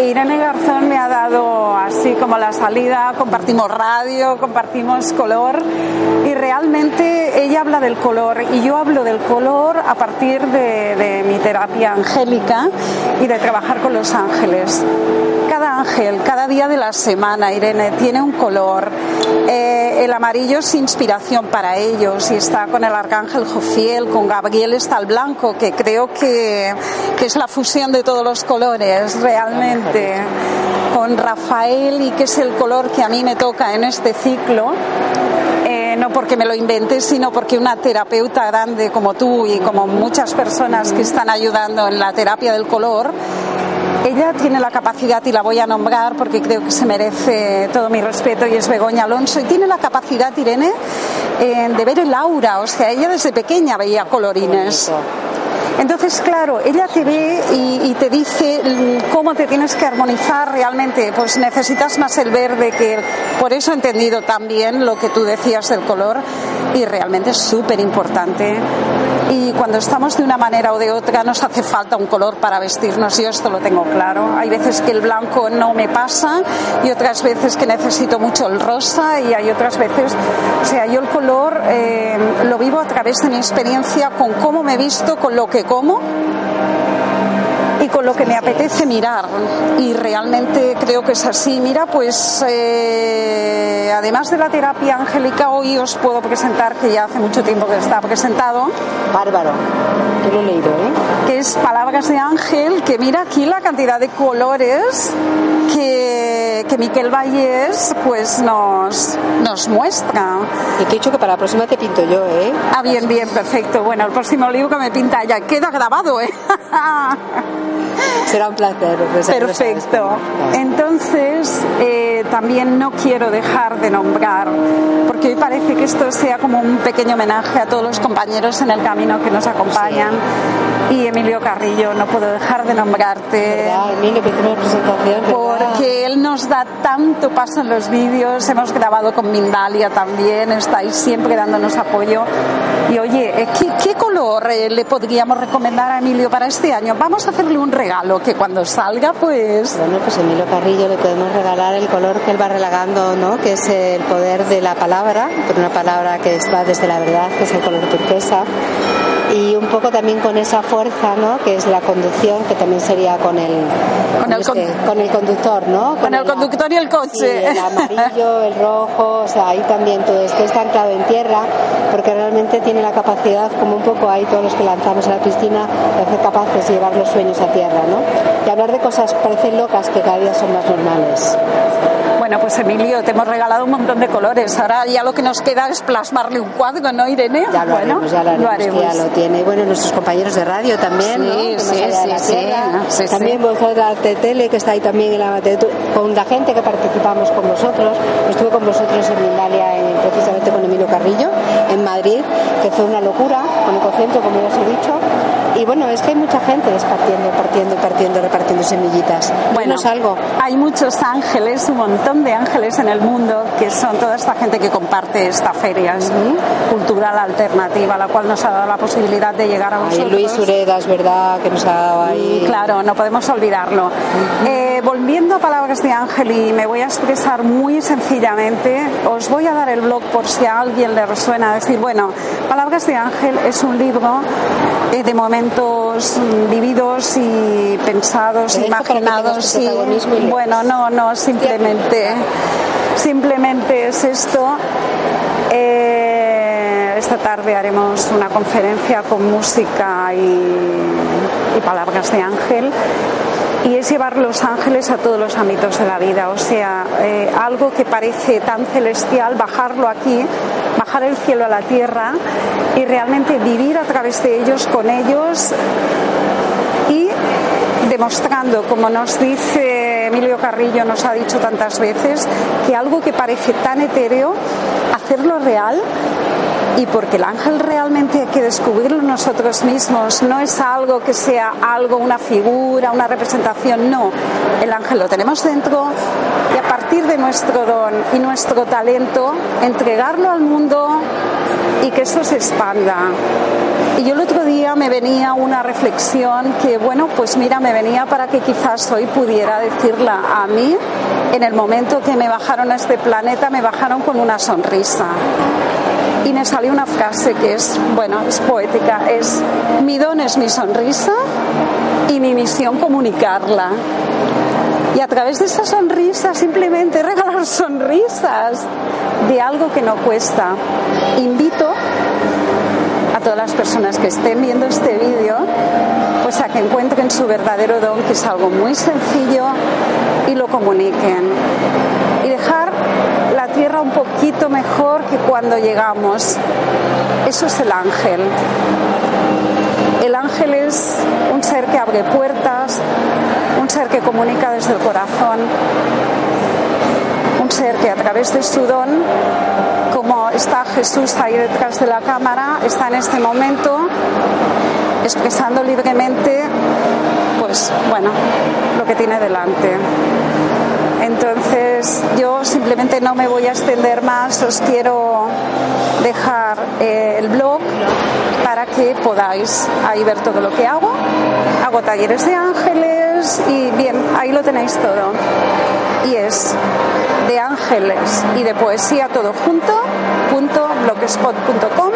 Irene Garzón me ha dado así como la salida, compartimos radio, compartimos color y realmente ella habla del color y yo hablo del color a partir de, de mi terapia angélica y de trabajar con los ángeles. Cada ángel, cada día de la semana, Irene, tiene un color. Eh, el amarillo es inspiración para ellos y está con el arcángel Jofiel, con Gabriel está el blanco, que creo que, es la fusión de todos los colores, realmente con Rafael y que es el color que a mí me toca en este ciclo. Eh, no porque me lo invente, sino porque una terapeuta grande como tú y como muchas personas que están ayudando en la terapia del color, ella tiene la capacidad, y la voy a nombrar porque creo que se merece todo mi respeto, y es Begoña Alonso, y tiene la capacidad, Irene, eh, de ver el aura, o sea, ella desde pequeña veía colorines. Entonces, claro, ella te ve y, y, te dice cómo te tienes que armonizar realmente. Pues necesitas más el verde que por eso he entendido también lo que tú decías del color y realmente es súper importante. Y cuando estamos de una manera o de otra nos hace falta un color para vestirnos, yo esto lo tengo claro. Hay veces que el blanco no me pasa y otras veces que necesito mucho el rosa y hay otras veces, o sea, yo el color eh, lo vivo a través de mi experiencia con cómo me visto, con lo que como y con lo que me apetece mirar. Y realmente creo que es así. Mira, pues eh, además de la terapia angélica, hoy os puedo presentar, que ya hace mucho tiempo que está presentado. Bárbaro, yo lo he leído, ¿eh? Que es Palabras de Ángel, que mira aquí la cantidad de colores que, que Miquel Vallés pues nos, nos muestra. Y te he dicho que para la próxima te pinto yo, ¿eh? Ah, bien, bien, perfecto. Bueno, el próximo libro que me pinta ya queda grabado, ¿eh? Será un placer. Pues, Perfecto. Entonces, eh, también no quiero dejar de nombrar, porque hoy parece que esto sea como un pequeño homenaje a todos los compañeros en el camino que nos acompañan. Sí. Y Emilio Carrillo, no puedo dejar de nombrarte. ¿Verdad, Emilio, presentación. Porque él nos da tanto paso en los vídeos, hemos grabado con Mindalia también, estáis siempre dándonos apoyo. Y oye, ¿qué, qué color eh, le podríamos recomendar a Emilio para este año? Vamos a hacerle un regalo que cuando salga, pues. Bueno, pues Emilio Carrillo le podemos regalar el color que él va relegando, ¿no? Que es el poder de la palabra, pero una palabra que está desde la verdad, que es el color turquesa y un poco también con esa fuerza, ¿no? Que es la conducción, que también sería con el con el, este, con el conductor, ¿no? Con, con el, el, conductor y el coche. Sí, el amarillo, el rojo, o sea, ahí también todo esto está anclado en tierra, porque realmente tiene la capacidad, como un poco ahí todos los que lanzamos a la piscina, de hacer capaces de llevar los sueños a tierra, ¿no? Y hablar de cosas parecen locas que cada día son más normales. Bueno, pues Emilio, te hemos regalado un montón de colores. Ahora ya lo que nos queda es plasmarle un cuadro, ¿no, Irene? Ya lo bueno, haremos, ya lo, haremos, lo haremos. ya lo tiene. Bueno, nuestros compañeros de radio también, sí, ¿no? Sí, sí, sí, sí, También sí. vosotros de tele, que está ahí también en la, con la gente que participamos con vosotros. Estuve con vosotros en Mindalia, en, precisamente con Emilio Carrillo, en Madrid, que fue una locura, con el concierto, como ya os he dicho. Y bueno, es que hay mucha gente partiendo, partiendo, partiendo, repartiendo semillitas. Bueno, Dinos algo. Hay muchos ángeles, un montón de ángeles en el mundo, que son toda esta gente que comparte esta feria -huh. cultural alternativa, la cual nos ha dado la posibilidad de llegar a vosotros. Ay, Luis Ureda, es verdad, que nos ha dado ahí. Y, claro, no podemos olvidarlo. Eh, volviendo a palabras de Ángel, y me voy a expresar muy sencillamente, os voy a dar el blog por si a alguien le resuena decir, bueno, Palabras de Ángel es un libro eh, de vividos y pensados, imaginados. Y, y, bueno, no, no, simplemente, simplemente es esto. Eh, esta tarde haremos una conferencia con música y, y palabras de ángel y es llevar los ángeles a todos los ámbitos de la vida, o sea, eh, algo que parece tan celestial, bajarlo aquí, bajar el cielo a la tierra y realmente vivir a través de ellos, con ellos y demostrando, como nos dice Emilio Carrillo, nos ha dicho tantas veces, que algo que parece tan etéreo, hacerlo real y porque el ángel realmente hay que descubrirlo nosotros mismos, no es algo que sea algo, una figura, una representación, no, el ángel lo tenemos dentro y a partir de nuestro don y nuestro talento, entregarlo al mundo y que eso se expanda. Y yo el otro día me venía una reflexión que, bueno, pues mira, me venía para que quizás hoy pudiera decirla a mí. En el momento que me bajaron a este planeta, me bajaron con una sonrisa y me salió una frase que es, bueno, es poética, es mi don es mi sonrisa y mi misión comunicarla. Y a través de esa sonrisa simplemente regalar sonrisas de algo que no cuesta. Invito a todas las personas que estén viendo este vídeo pues a que encuentren su verdadero don, que es algo muy sencillo, y lo comuniquen. Y dejar la tierra un mejor que cuando llegamos. Eso es el ángel. El ángel es un ser que abre puertas, un ser que comunica desde el corazón, un ser que a través de su don, como está Jesús ahí detrás de la cámara, está en este momento expresando libremente, pues bueno, lo que tiene delante. Entonces yo simplemente no me voy a extender más, os quiero dejar eh, el blog para que podáis ahí ver todo lo que hago. Hago talleres de ángeles y bien, ahí lo tenéis todo. Y es de ángeles y de poesía todo junto, punto blogspot.com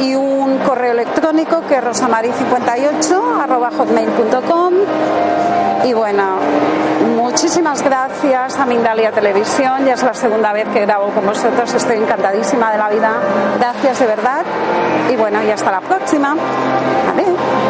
y un correo electrónico que es rosamari58 arroba hotmail.com y bueno, muchísimas gracias a Mindalia Televisión, ya es la segunda vez que grabo con vosotros, estoy encantadísima de la vida, gracias de verdad y bueno, y hasta la próxima. Adiós.